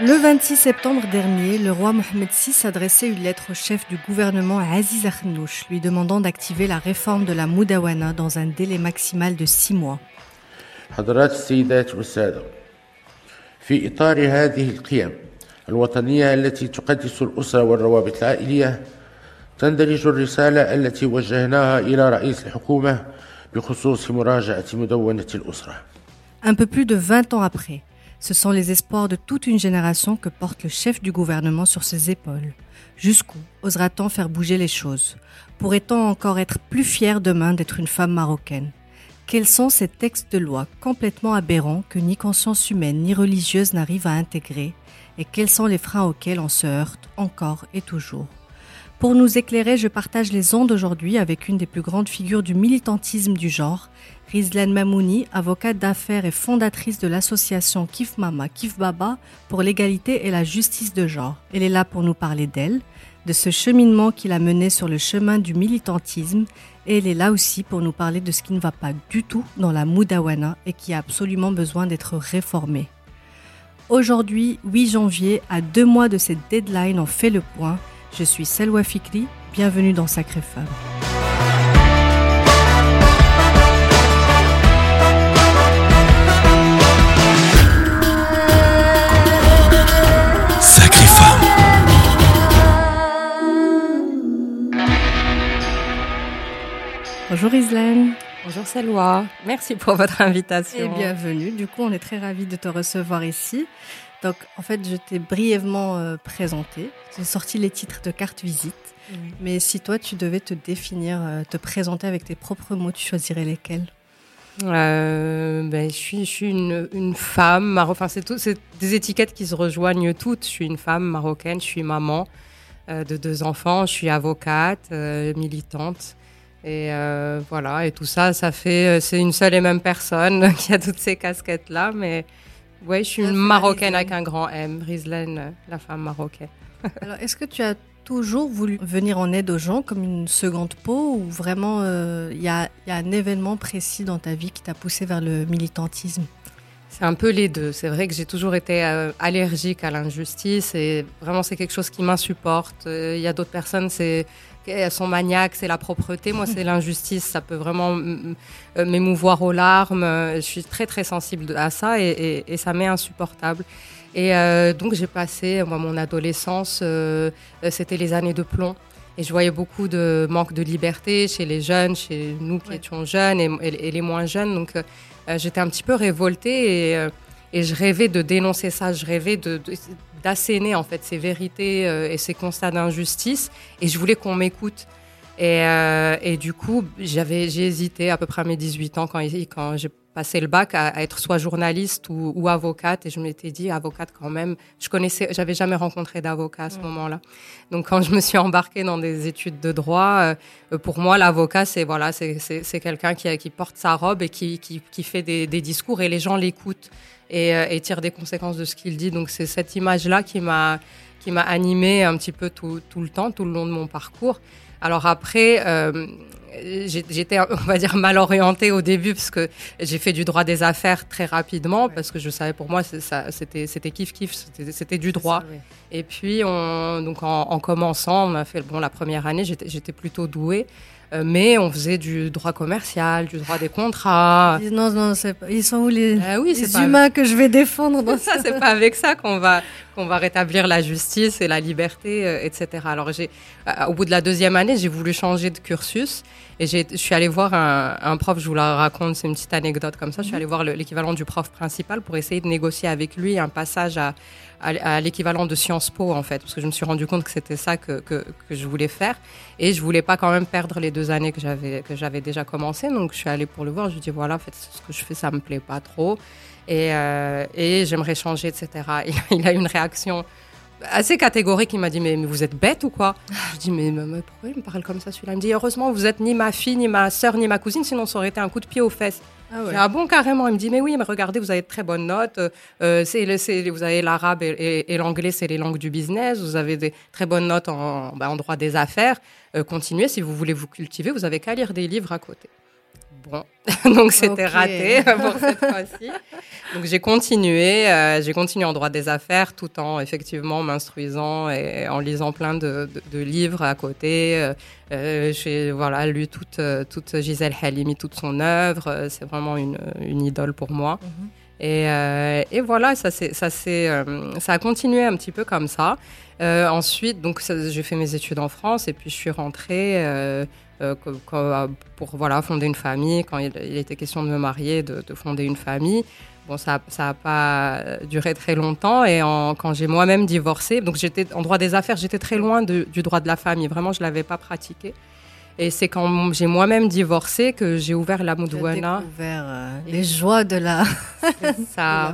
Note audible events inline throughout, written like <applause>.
Le 26 septembre dernier, le roi Mohamed VI adressait une lettre au chef du gouvernement Aziz Akhnouch lui demandant d'activer la réforme de la Moudawana dans un délai maximal de six mois. حضرات السيدات والسادة في إطار هذه القيم الوطنية التي تقدس الأسرة والروابط العائلية تندرج الرسالة التي وجهناها إلى رئيس الحكومة بخصوص مراجعة مدونة الأسرة Un peu plus de 20 ans après, ce sont les espoirs de toute une génération que porte le chef du gouvernement sur ses épaules. Jusqu'où osera-t-on faire bouger les choses? Pourrait-on encore être plus fier demain d'être une femme marocaine? Quels sont ces textes de loi complètement aberrants que ni conscience humaine ni religieuse n'arrive à intégrer? Et quels sont les freins auxquels on se heurte encore et toujours? Pour nous éclairer, je partage les ondes aujourd'hui avec une des plus grandes figures du militantisme du genre, Rizlan Mamouni, avocate d'affaires et fondatrice de l'association Kif Mama, Kif Baba pour l'égalité et la justice de genre. Elle est là pour nous parler d'elle, de ce cheminement qui l'a menée sur le chemin du militantisme et elle est là aussi pour nous parler de ce qui ne va pas du tout dans la Moudawana et qui a absolument besoin d'être réformé. Aujourd'hui, 8 janvier, à deux mois de cette deadline, on fait le point. Je suis Selwa Fikri, bienvenue dans Sacré Femme. Bonjour Islam Bonjour Salwa, merci pour votre invitation. et bienvenue. Du coup, on est très ravis de te recevoir ici. Donc, en fait, je t'ai brièvement euh, présenté. J'ai sorti les titres de carte visite. Mais si toi, tu devais te définir, euh, te présenter avec tes propres mots, tu choisirais lesquels? Euh, ben, je suis, je suis une, une femme marocaine. Enfin, c'est des étiquettes qui se rejoignent toutes. Je suis une femme marocaine, je suis maman euh, de deux enfants, je suis avocate, militante. Et euh, voilà, et tout ça, ça fait, euh, c'est une seule et même personne <laughs> qui a toutes ces casquettes-là. Mais ouais, je suis une marocaine avec un grand M, Rizlan, euh, la femme marocaine. <laughs> Alors, est-ce que tu as toujours voulu venir en aide aux gens comme une seconde peau ou vraiment euh, il y, a, il y a un événement précis dans ta vie qui t'a poussé vers le militantisme? C'est un peu les deux. C'est vrai que j'ai toujours été euh, allergique à l'injustice et vraiment c'est quelque chose qui m'insupporte. Il y a d'autres personnes, c'est elles sont maniaques, c'est la propreté. Moi, c'est l'injustice. Ça peut vraiment euh, m'émouvoir aux larmes. Je suis très très sensible à ça et, et- et ça m'est insupportable. Et euh, donc j'ai passé moi mon adolescence, euh, c'était les années de plomb. Et je voyais beaucoup de manque de liberté chez les jeunes, chez nous qui Ouais. étions jeunes et, les moins jeunes. Donc euh, j'étais un petit peu révoltée et, et je rêvais de dénoncer ça. Je rêvais de, de- d'asséner en fait ces vérités euh, et ces constats d'injustice. Et je voulais qu'on m'écoute. Et, euh, et du coup, j'avais, j'ai hésité à peu près à mes 18 ans quand, quand j'ai passé le bac à, à être soit journaliste ou, ou avocate. Et je m'étais dit, avocate quand même. Je connaissais, j'avais jamais rencontré d'avocat à ce moment-là. Donc quand je me suis embarquée dans des études de droit, euh, pour moi, l'avocat, c'est voilà, c'est, c'est, c'est quelqu'un qui, qui porte sa robe et qui, qui, qui fait des, des discours et les gens l'écoutent et, euh, et tirent des conséquences de ce qu'il dit. Donc c'est cette image-là qui m'a qui m'a animée un petit peu tout, tout le temps, tout le long de mon parcours. Alors après, euh, j'étais, <laughs> on va dire, mal orientée au début parce que j'ai fait du droit des affaires très rapidement parce que je savais pour moi c'était c'était kiff kiff, c'était c'était du droit. Et puis, on, donc en, en commençant, on a fait bon la première année, j'étais j'étais plutôt douée, euh, mais on faisait du droit commercial, du droit des contrats. Non, non, c'est pas- ils sont où les, Ah oui, les pas humains que je vais défendre dans <laughs> ça, c'est pas avec ça qu'on va qu'on va rétablir la justice et la liberté, euh, etc. Alors j'ai, euh, au bout de la deuxième année, j'ai voulu changer de cursus et j'ai, je suis allée voir un, un prof. Je vous la raconte, c'est une petite anecdote comme ça. Je suis allée voir le- l'équivalent du prof principal pour essayer de négocier avec lui un passage à à, à l'équivalent de Sciences Po en fait, parce que je me suis rendu compte que c'était ça que, que que je voulais faire et je voulais pas quand même perdre les deux années que j'avais que j'avais déjà commencé. Donc je suis allée pour le voir. Je lui dis voilà, en fait, ce que je fais, ça me plaît pas trop et, euh, et j'aimerais changer, etc. <laughs> Il, a- il a eu une réaction assez catégorique. Il m'a dit mais, mais vous êtes bête ou quoi? Je dis mais, mais- mais pourquoi il me parle comme ça celui-là? Il me dit heureusement vous êtes ni ma fille, ni ma sœur, ni ma cousine, sinon ça aurait été un coup de pied aux fesses. Ah ouais. dit, ah bon carrément? Il me dit mais oui mais regardez vous avez de très bonnes notes. euh, c'est vous avez l'arabe et, et- et l'anglais c'est les langues du business. Vous avez des très bonnes notes en, bah, en droit des affaires. Euh, continuez si vous voulez vous cultiver. Vous avez qu'à lire des livres à côté. Bon, <laughs> donc c'était raté <laughs> pour cette fois-ci. Donc j'ai continué, euh, j'ai continué en droit des affaires tout en effectivement m'instruisant et en lisant plein de, livres à côté. Euh, euh, j'ai voilà lu toute, toute Gisèle Halimi, toute son œuvre. C'est vraiment une, une, idole pour moi. Mhm. Et, et, voilà, ça, ça, ça a continué un petit peu comme ça. ensuite, donc j'ai fait mes études en France et puis je suis rentrée euh, euh, pour voilà, fonder une famille, quand il, était question de me marier, de, fonder une famille. Bon, ça n'a pas duré très longtemps et quand j'ai moi-même divorcé, donc j'étais en droit des affaires, j'étais très loin du droit de la famille, vraiment je ne l'avais pas pratiqué. Et c'est quand j'ai moi-même divorcé que j'ai ouvert la Moudouana. découvert euh, les joies de la, <laughs> ça,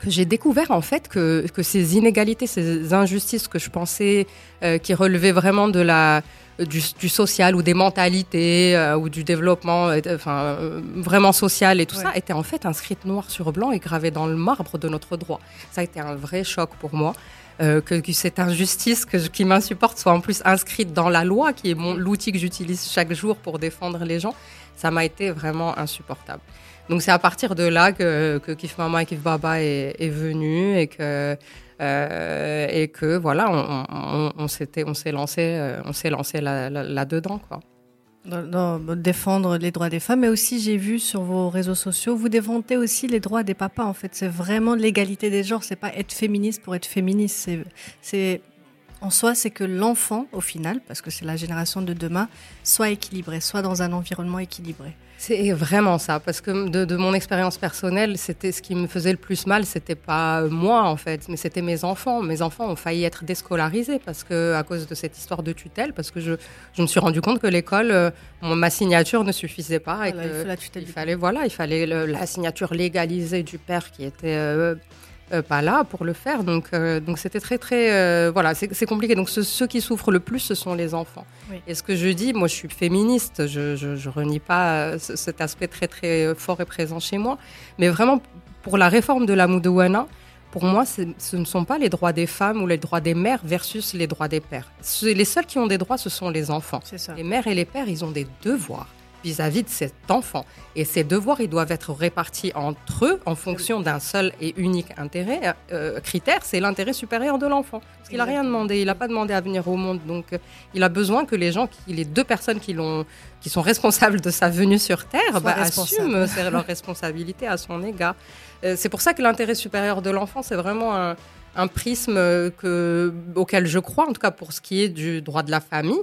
Que j'ai découvert en fait que, que ces inégalités, ces injustices que je pensais qui relevaient vraiment de la, du, social ou des mentalités euh, ou du développement euh, enfin, euh, vraiment social et tout ça était en fait inscrite noir sur blanc et gravée dans le marbre de notre droit. Ça a été un vrai choc pour moi. que, cette injustice que qui m'insupporte soit en plus inscrite dans la loi, qui est l'outil que j'utilise chaque jour pour défendre les gens, ça m'a été vraiment insupportable. Donc c'est à partir de là que, que Kif Mama et Kif Baba est, est venu et que euh, et que voilà, on, s'est lancé, euh, on s'est lancé là-dedans, quoi. Dans, défendre les droits des femmes, mais aussi j'ai vu sur vos réseaux sociaux, vous défendez aussi les droits des papas. En fait, c'est vraiment l'égalité des genres. C'est pas être féministe pour être féministe. C'est en soi, c'est que l'enfant, au final, parce que c'est la génération de demain, soit équilibré, soit dans un environnement équilibré. C'est vraiment ça, parce que de, mon expérience personnelle, c'était ce qui me faisait le plus mal, c'était pas moi en fait, mais c'était mes enfants. Mes enfants ont failli être déscolarisés parce que à cause de cette histoire de tutelle, parce que je, je me suis rendu compte que l'école, euh, ma signature ne suffisait pas et il, fallait voilà, il fallait la signature légalisée du père qui était euh, euh, pas là pour le faire. Donc, euh, donc c'était très, très. Euh, voilà, c'est compliqué. Donc, ceux qui souffrent le plus, ce sont les enfants. Et ce que je dis, moi, je suis féministe. Je, je, renie pas cet aspect très, très fort et présent chez moi. Mais vraiment, pour la réforme de la Moudouana, pour moi, ce ne sont pas les droits des femmes ou les droits des mères versus les droits des pères. Les seuls qui ont des droits, ce sont les enfants. Les mères et les pères, ils ont des devoirs vis-à-vis de cet enfant. Et ces devoirs, ils doivent être répartis entre eux en fonction d'un seul et unique intérêt, euh, critère, c'est l'intérêt supérieur de l'enfant. Parce qu'il n'a rien demandé, il n'a pas demandé à venir au monde. Donc, euh, il a besoin que les gens, qui, les deux personnes qui, sont responsables de sa venue sur Terre, bah, assument leur responsabilité à son égard. Euh, c'est pour ça que l'intérêt supérieur de l'enfant, c'est vraiment un, un prisme que, auquel je crois, en tout cas pour ce qui est du droit de la famille.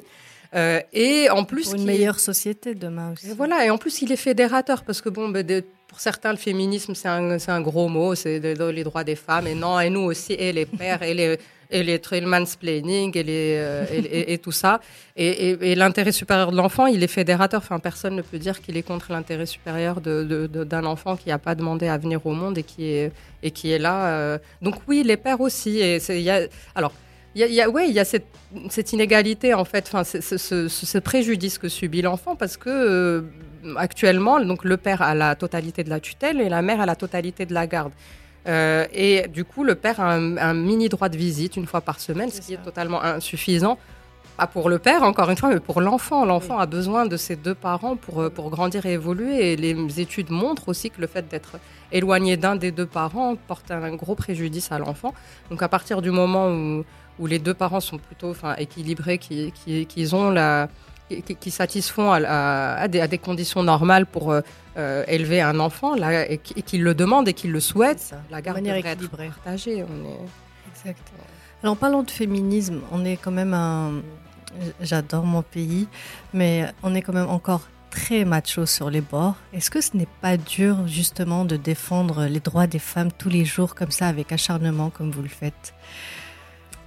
Euh, et en plus, pour une meilleure société demain aussi. voilà, et en plus, il est fédérateur parce que bon, ben, pour certains, le féminisme c'est un, un, gros mot, c'est les droits des femmes. Et non, et nous aussi, et les pères, et les et les trail mansplaining et, les, euh, et, tout ça. Et, l'intérêt supérieur de l'enfant, il est fédérateur. Enfin, personne ne peut dire qu'il est contre l'intérêt supérieur d'un enfant qui n'a pas demandé à venir au monde et qui est, et qui est là. Euh. Donc oui, les pères aussi. Et y a, alors, il y a, ouais, il y a cette, cette, inégalité en fait, enfin, ce, ce, ce, préjudice que subit l'enfant parce que euh, actuellement, donc le père a la totalité de la tutelle et la mère a la totalité de la garde. Euh, et du coup, le père a un, mini droit de visite une fois par semaine, ce qui est totalement insuffisant. Pas pour le père, encore une fois, mais pour l'enfant. L'enfant a besoin de ses deux parents pour, euh, pour grandir et évoluer. Et les études montrent aussi que le fait d'être éloigné d'un des deux parents porte un gros préjudice à l'enfant. Donc à partir du moment où, où les deux parents sont plutôt enfin, équilibrés, qui, qui, ont la, qui, satisfont à, des, conditions normales pour euh, euh, élever un enfant là, et, qu'ils le demandent et qu'ils le souhaitent, la garde devrait être partagée. On est... Exact. Alors, en parlant de féminisme, on est quand même un. J'adore mon pays, mais on est quand même encore très macho sur les bords. Est-ce que ce n'est pas dur justement de défendre les droits des femmes tous les jours comme ça avec acharnement comme vous le faites?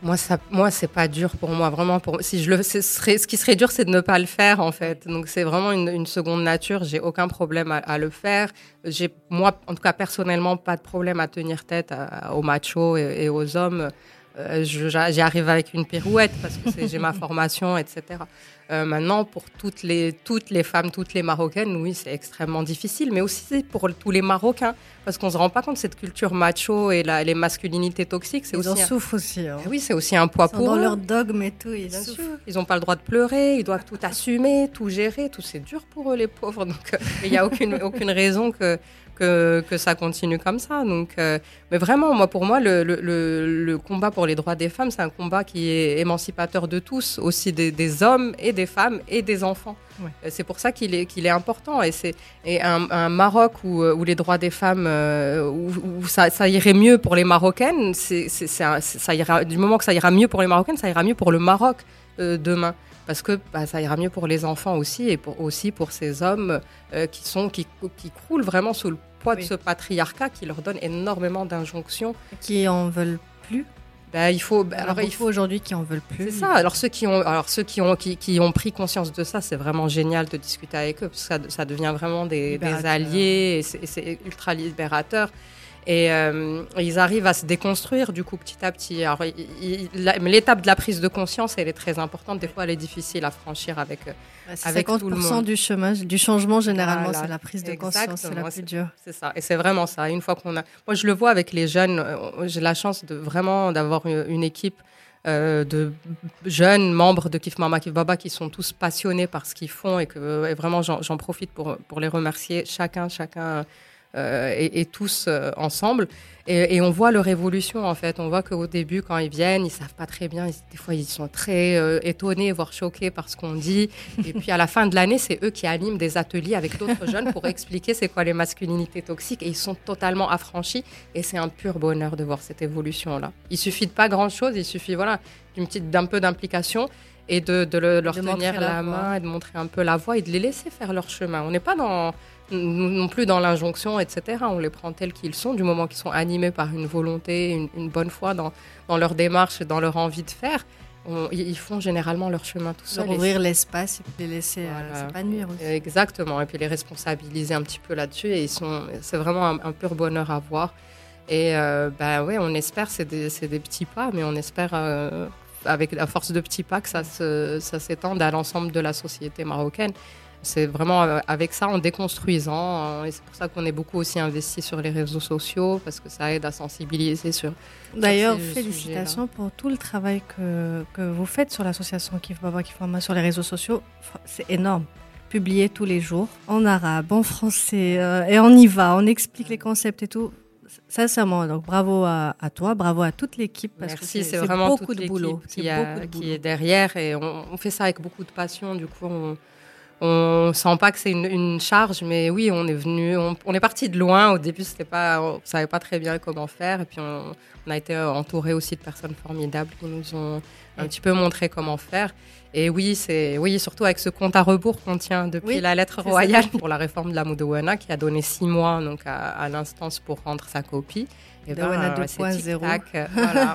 Moi, ça, moi, c'est pas dur pour moi. Vraiment, pour si je le, ce, serait, ce qui serait dur, c'est de ne pas le faire, en fait. Donc, c'est vraiment une, seconde nature. J'ai aucun problème à le faire. J'ai, moi, en tout cas, personnellement, pas de problème à tenir tête aux machos et, aux hommes. Euh, j'y arrive avec une pirouette parce que j'ai ma <laughs> formation, etc. Euh, maintenant, pour toutes les, toutes les femmes, toutes les Marocaines, oui, c'est extrêmement difficile, mais aussi pour tous les Marocains, parce qu'on ne se rend pas compte de cette culture macho et la, les masculinités toxiques. Ils aussi en souffrent aussi. Hein. Eh oui, c'est aussi un poids pour dans leur dogme et tout, ils Ils n'ont pas le droit de pleurer, ils doivent tout assumer, tout gérer, tout c'est dur pour eux, les pauvres. Donc, euh, il n'y a aucune, aucune raison que que, que ça continue comme ça. Donc, euh, mais vraiment, moi, pour moi, le, le, le, combat pour les droits des femmes, c'est un combat qui est émancipateur de tous, aussi des, des hommes et des femmes et des enfants. Euh, c'est pour ça qu'il est, qu'il est important. Et c'est et un, un, Maroc où, où, les droits des femmes, euh, où, ça, ça, irait mieux pour les Marocaines, c'est, ça ira, du moment que ça ira mieux pour les Marocaines, ça ira mieux pour le Maroc demain parce que bah, ça ira mieux pour les enfants aussi et pour, aussi pour ces hommes qui, sont, qui, qui croulent vraiment sous le poids de ce patriarcat qui leur donne énormément d'injonctions. Qui en veulent plus bah, il faut, bah, alors, il faut aujourd'hui qui en veulent plus. C'est ça. Alors ceux qui ont, alors ceux qui ont, qui, qui ont pris conscience de ça, c'est vraiment génial de discuter avec eux parce que ça, ça devient vraiment des, des alliés et c'est ultra libérateur. Et euh, ils arrivent à se déconstruire du coup petit à petit. Alors, l'étape de la prise de conscience, elle est très importante. Des fois, elle est difficile à franchir avec, euh, avec 50% tout le monde. du chemin, du changement généralement, c'est la prise de conscience, c'est la plus dure. C'est ça, et c'est vraiment ça. Une fois qu'on a, moi, je le vois avec les jeunes. Euh, j'ai la chance de vraiment d'avoir une équipe. de jeunes membres de Kif Mama Kif Baba qui sont tous passionnés par ce qu'ils font et que et vraiment j'en profite pour, pour les remercier chacun, chacun euh, et, tous euh, ensemble. Et, on voit leur évolution en fait. On voit qu'au début, quand ils viennent, ils savent pas très bien. des fois, ils sont très euh, étonnés, voire choqués par ce qu'on dit. Et puis à la fin de l'année, c'est eux qui animent des ateliers avec d'autres jeunes pour expliquer c'est quoi les masculinités toxiques. Et ils sont totalement affranchis. Et c'est un pur bonheur de voir cette évolution là. Il suffit de pas grand chose. Il suffit voilà d'une petite d'un peu d'implication et de, de leur tenir la, main et de montrer un peu la voie et de les laisser faire leur chemin. On n'est pas dans non plus dans l'injonction, etc. On les prend tels qu'ils sont, du moment qu'ils sont animés par une volonté, une, bonne foi dans, dans, leur démarche, dans leur envie de faire. ils font généralement leur chemin tout seuls. ouvrir l'espace et puis les laisser euh, s'épanouir aussi. Exactement, et puis les responsabiliser un petit peu là-dessus. Et c'est vraiment un, pur bonheur à voir. Et euh, ben ouais, on espère, c'est des, des, petits pas, mais on espère euh, avec la force de petits pas que ça s'étende à l'ensemble de la société marocaine. C'est vraiment avec ça, en déconstruisant. Et c'est pour ça qu'on est beaucoup aussi investi sur les réseaux sociaux, parce que ça aide à sensibiliser sur. D'ailleurs, félicitations pour tout le travail que, que vous faites sur l'association Kif Baba Kif Mama sur les réseaux sociaux. C'est énorme. Publié tous les jours, en arabe, en français, euh, et on y va, on explique les concepts et tout. Sincèrement, donc bravo à, toi, bravo à toute l'équipe parce Merci, que c'est vraiment beaucoup de boulot qui, qui, est derrière et on, on, fait ça avec beaucoup de passion. Du coup, on, on sent pas que c'est une, charge, mais oui, on est venu, on, est parti de loin. Au début, c'était pas, on savait pas très bien comment faire, et puis on, a été entouré aussi de personnes formidables qui nous ont un petit peu montré comment faire. Et oui, c'est oui, surtout avec ce compte à rebours qu'on tient depuis la lettre royale <laughs> pour la réforme de la Moudawana, qui a donné six mois donc à, l'instance pour rendre sa copie. Et ben, voilà,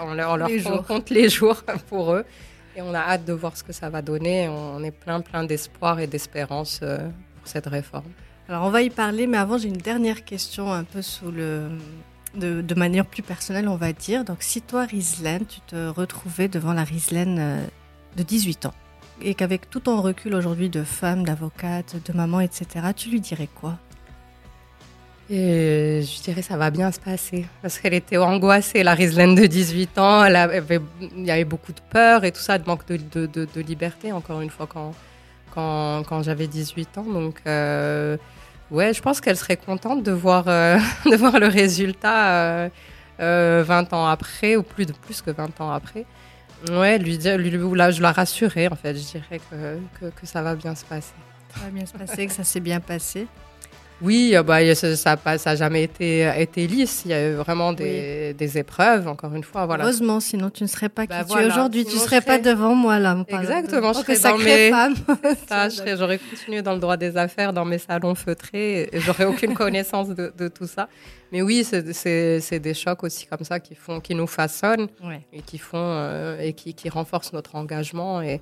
on, leur, <laughs> compte les jours <laughs> pour eux. Et on a hâte de voir ce que ça va donner. On est plein, plein d'espoir et d'espérance euh, pour cette réforme. Alors, on va y parler, mais avant, j'ai une dernière question un peu sous le. De, manière plus personnelle, on va dire. Donc, si toi, Rislaine, tu te retrouvais devant la Rislaine euh, de 18 ans, et qu'avec tout ton recul aujourd'hui de femme, d'avocate, de maman, etc., tu lui dirais quoi? Et je dirais ça va bien se passer parce qu'elle était angoissée, la Rislaine de 18 ans. Elle avait, il y avait beaucoup de peur et tout ça, de manque de, de, de, liberté, encore une fois, quand, quand, quand j'avais 18 ans. Donc, euh, ouais, je pense qu'elle serait contente de voir, euh, <laughs> de voir le résultat euh, 20 ans après, ou plus, de, plus que 20 ans après. Ouais, lui lui, là, je la rassurer, en fait. Je dirais que, que, que ça va bien se passer. Ça va bien se passer, que ça s'est bien passé. Oui, euh, bah, ça n'a jamais été, été lisse. Il y a eu vraiment des, des épreuves, encore une fois. Voilà. Heureusement, sinon tu ne serais pas bah, qui tu es aujourd'hui. Tu ne serais pas devant moi là. Exactement, <laughs> je serais dans mes... femme. j'aurais continué dans le droit des affaires, dans mes salons feutrés. J'aurais aucune <laughs> connaissance de, de, tout ça. Mais oui, c'est des chocs aussi comme ça qui, font, qui nous façonnent et qui, font, euh, et qui, qui renforcent notre engagement. Et,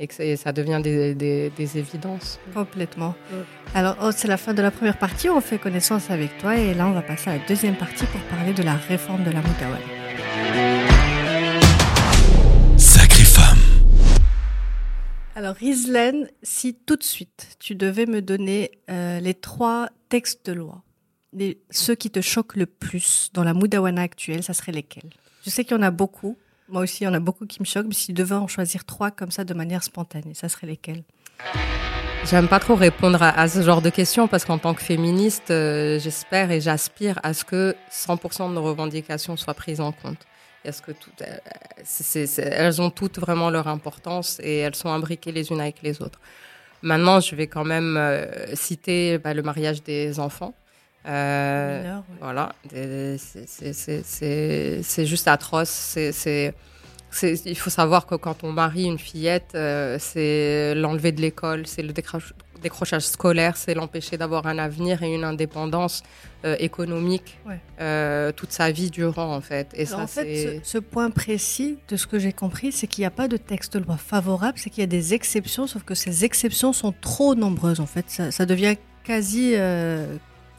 et que ça devient des, des, évidences. Complètement. Alors, oh, c'est la fin de la première partie, on fait connaissance avec toi et là, on va passer à la deuxième partie pour parler de la réforme de la Moutaouane. Alors, Rizlen, si tout de suite tu devais me donner euh, les trois textes de loi, les, ceux qui te choquent le plus dans la Moudawana actuelle, ça serait lesquels? Je sais qu'il y en a beaucoup. Moi aussi, il y en a beaucoup qui me choquent, mais si tu devais en choisir trois comme ça de manière spontanée, ça serait lesquels? J'aime pas trop répondre à, ce genre de questions parce qu'en tant que féministe, euh, j'espère et j'aspire à ce que 100% de nos revendications soient prises en compte. Est-ce que tout, euh, elles ont toutes vraiment leur importance et elles sont imbriquées les unes avec les autres. Maintenant, je vais quand même euh, citer bah, le mariage des enfants. Euh, Voilà, c'est juste atroce. C'est il faut savoir que quand on marie une fillette, euh, c'est l'enlever de l'école, c'est le décrochage scolaire, c'est l'empêcher d'avoir un avenir et une indépendance euh, économique toute sa vie durant, en fait. Et ça, en fait, ce, point précis de ce que j'ai compris, c'est qu'il n'y a pas de texte de loi favorable, c'est qu'il y a des exceptions, sauf que ces exceptions sont trop nombreuses, en fait. Ça, devient quasi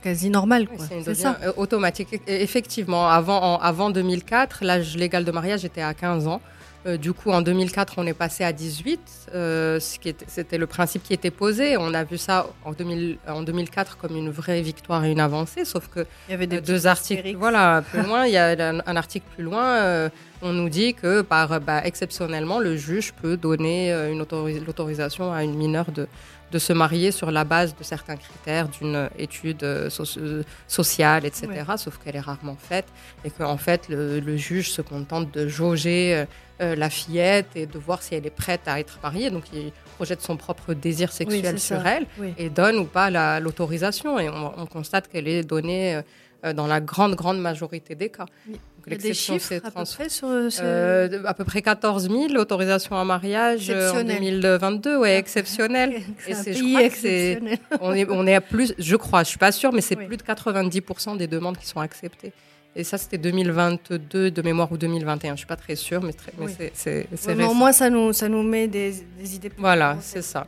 quasi normal. c'est ça. Euh, automatique. E, effectivement, avant, avant 2004, l'âge légal de mariage était à 15 ans. Euh, du coup, en 2004, on est passé à 18. Euh, c'était le principe qui était posé. On a vu ça en, 2000, en 2004 comme une vraie victoire et une avancée, sauf que il y avait des deux articles. Voilà, <laughs> plus loin, il y a un, article plus loin. on nous dit que par bah, exceptionnellement, le juge peut donner une l'autorisation à une mineure de de se marier sur la base de certains critères d'une étude euh, euh, sociale, etc. Sauf qu'elle est rarement faite et qu'en fait le, juge se contente de jauger euh, la fillette et de voir si elle est prête à être mariée. Donc il projette son propre désir sexuel sur elle et donne ou pas l'autorisation. et on, constate qu'elle est donnée dans la grande, grande majorité des cas. Des chiffres à peu près sur euh, À peu près 14 000 autorisations à mariage euh, en 2022, ouais, exceptionnel. <laughs> Et c'est, je crois que c'est, <laughs> on est, on est à plus, je crois, je suis pas sûre, mais c'est plus de 90% des demandes qui sont acceptées. Et ça, c'était 2022 de mémoire ou 2021. Je suis pas très sûre, mais, très, mais c'est, c'est, Au moins, ça nous, ça nous met des, des idées. Plus voilà, c'est ça.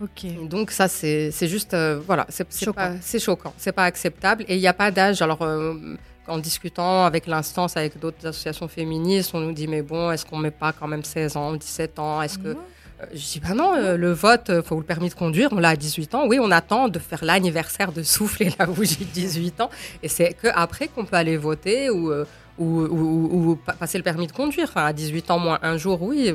Ok. Donc ça, c'est, c'est juste, euh, voilà, c'est, c'est choquant. c'est choquant, c'est pas acceptable. Et il n'y a pas d'âge. Alors, en discutant avec l'instance, avec d'autres associations féministes, on nous dit mais bon, est-ce qu'on met pas quand même 16 ans, 17 ans? Est-ce que euh, je dis bah non, euh, le vote, euh, faut le permis de conduire, on l'a à 18 ans. Oui, on attend de faire l'anniversaire de souffler la bougie de 18 ans, et c'est que après qu'on peut aller voter ou, ou, ou, passer le permis de conduire. Enfin, à 18 ans moins un jour, oui.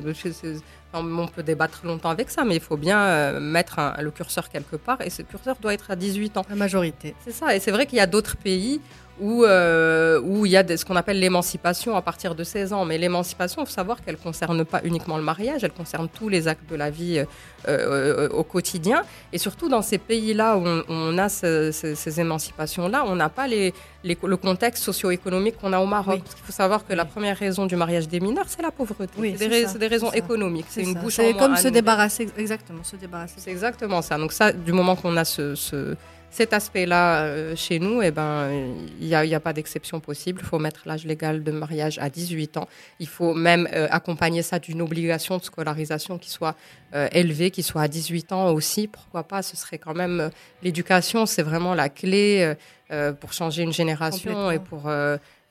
On peut débattre longtemps avec ça, mais il faut bien mettre le curseur quelque part, et ce curseur doit être à 18 ans. La majorité. C'est ça, et c'est vrai qu'il y a d'autres pays où, euh, où il y a ce qu'on appelle l'émancipation à partir de 16 ans. Mais l'émancipation, il faut savoir qu'elle ne concerne pas uniquement le mariage, elle concerne tous les actes de la vie euh, euh, au quotidien. Et surtout dans ces pays-là où on, a ces émancipations-là, on n'a pas les, le contexte socio-économique qu'on a au Maroc. Parce qu'il faut savoir que la première raison du mariage des mineurs, c'est la pauvreté. Oui, c'est des, raisons économiques. C'est une bouche C'est comme se débarrasser, exactement, se débarrasser. C'est exactement ça. Donc ça, du moment qu'on a ce cet aspect-là, euh, chez nous, eh ben, il n'y a, pas d'exception possible. Il faut mettre l'âge légal de mariage à 18 ans. Il faut même euh, accompagner ça d'une obligation de scolarisation qui soit euh, élevée, qui soit à 18 ans aussi. Pourquoi pas? Ce serait quand même l'éducation, c'est vraiment la clé pour changer une génération et pour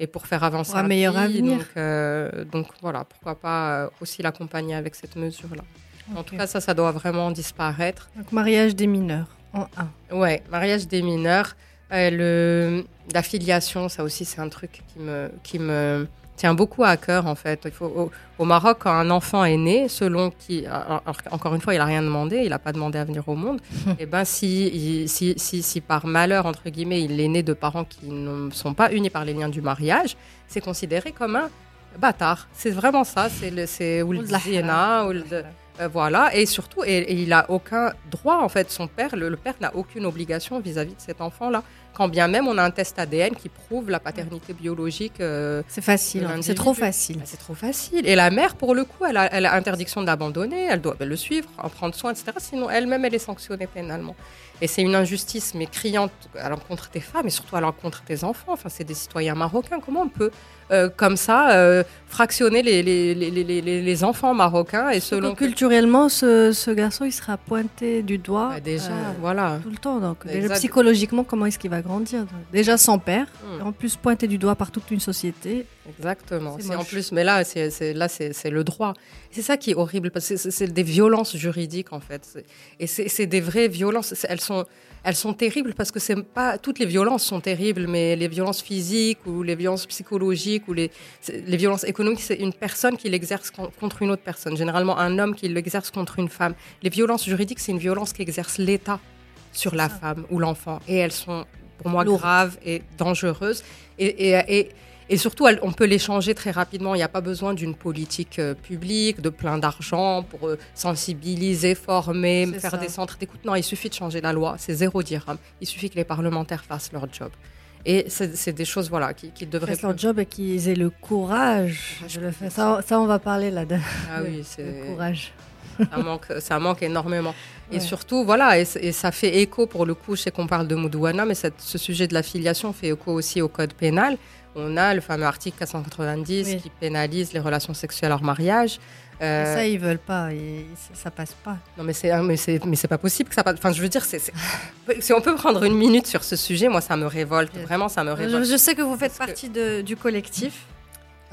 et pour faire avancer un, meilleur avenir. Donc, donc voilà, pourquoi pas aussi l'accompagner avec cette mesure-là. En tout cas, ça, ça doit vraiment disparaître. Donc mariage des mineurs en un. Ouais, mariage des mineurs. Euh, le, la filiation, ça aussi, c'est un truc qui me, qui me tient beaucoup à cœur, en fait. Il faut, au, Maroc, quand un enfant est né, selon qui, encore une fois, il n'a rien demandé, il n'a pas demandé à venir au monde, et <laughs> eh ben si, si, si, si, par malheur, entre guillemets, il est né de parents qui ne sont pas unis par les liens du mariage, c'est considéré comme un bâtard. C'est vraiment ça, c'est le, ou le ou le, euh, voilà, et surtout, et, il n'a aucun droit, en fait, son père, le, père n'a aucune obligation vis-à-vis de cet enfant-là. Quand bien même on a un test ADN qui prouve la paternité biologique. Euh, c'est facile, hein, c'est trop facile. Bah, c'est trop facile. Et la mère, pour le coup, elle a, elle a interdiction de l'abandonner, elle doit le suivre, en prendre soin, etc. Sinon, elle-même, elle est sanctionnée pénalement. Et c'est une injustice, mais criante à l'encontre des femmes et surtout à l'encontre des enfants. Enfin, c'est des citoyens marocains. Comment on peut euh, comme ça, euh, fractionner les, les, les, les, enfants marocains. Et selon culturellement, ce, ce, garçon, il sera pointé du doigt bah, déjà, voilà. tout le temps. Donc, psychologiquement, comment est-ce qu'il va grandir. Déjà sans père, Mm. et en plus pointé du doigt par toute une société. Exactement. C'est en plus, mais là, c'est là, c'est le droit. C'est ça qui est horrible parce que c'est- des violences juridiques en fait. Et c'est des vraies violences. Elles sont elles sont terribles parce que c'est pas toutes les violences sont terribles, mais les violences physiques ou les violences psychologiques ou les les violences économiques, c'est une personne qui l'exerce con- contre une autre personne. Généralement, un homme qui l'exerce contre une femme. Les violences juridiques, c'est une violence qu'exerce l'État sur la femme ou l'enfant, et elles sont pour moi Lourdes. graves et dangereuses. Et, et, et, et surtout, on peut les changer très rapidement. Il n'y a pas besoin d'une politique euh, publique, de plein d'argent pour euh, sensibiliser, former, faire ça. des centres d'écoute. Non, il suffit de changer la loi. C'est zéro dirham. Il suffit que les parlementaires fassent leur job. Et c'est des choses voilà, qui, qui devraient... Fassent leur job et qu'ils aient le courage Courage de le faire. Ça, ça, on va parler là de Ah oui, <laughs> le courage. Ça manque, ça manque énormément. Et surtout, voilà, et, ça fait écho pour le coup, je sais qu'on parle de Moudouana, mais cette- ce sujet de la filiation fait écho aussi au code pénal. On a le fameux article 490 Oui. qui pénalise les relations sexuelles hors mariage. Euh, ça, ils veulent pas. et ça, passe pas. non, mais c'est, hein, mais c'est, mais c'est pas possible que ça passe. Enfin, je veux dire, c'est, si on peut prendre une minute sur ce sujet, moi, ça me révolte. Vraiment, ça me révolte. je sais que vous faites Parce que- partie de- du collectif.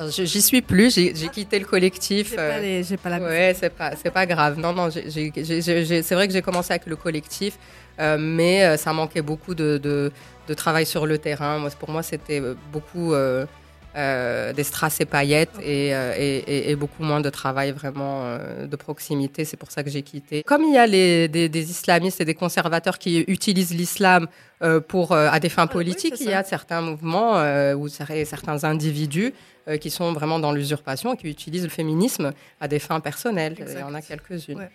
J'y suis plus. J'ai, quitté le collectif. J'ai pas, euh, les- pas la Ouais, c'est pas, c'est pas grave. Non, non, c'est vrai que j'ai commencé avec le collectif, euh, mais euh, ça manquait beaucoup de, de, de travail sur le terrain. Moi, pour moi, c'était beaucoup euh, euh, des strass et paillettes et, euh, et, beaucoup moins de travail vraiment euh, de proximité. C'est pour ça que j'ai quitté. Comme il y a les, des, des islamistes et des conservateurs qui utilisent l'islam pour à des fins Ah, oui, politiques, il y a certains mouvements ou cer- certains individus qui sont vraiment dans l'usurpation et qui utilisent le féminisme à des fins personnelles. Il y en a quelques-unes. Ouais.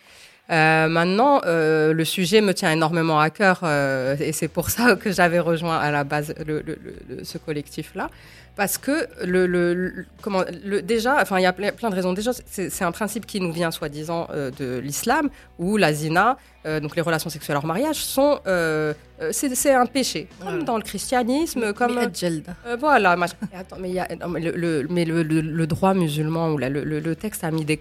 Euh, maintenant, euh, le sujet me tient énormément à cœur euh, et c'est pour ça que j'avais rejoint à la base le, le- le- ce collectif-là. Parce que le, le- le- comment, le, déjà, enfin, il y a ple- plein de raisons. Déjà, c'est un principe qui nous vient soi-disant euh, de l'islam, où la zina, euh, donc les relations sexuelles hors mariage, sont, euh, euh, c'est un péché, comme dans le christianisme, comme Mais voilà. Et attends, mais, il y a, non, mais le, mais droit musulman ou le texte a mis des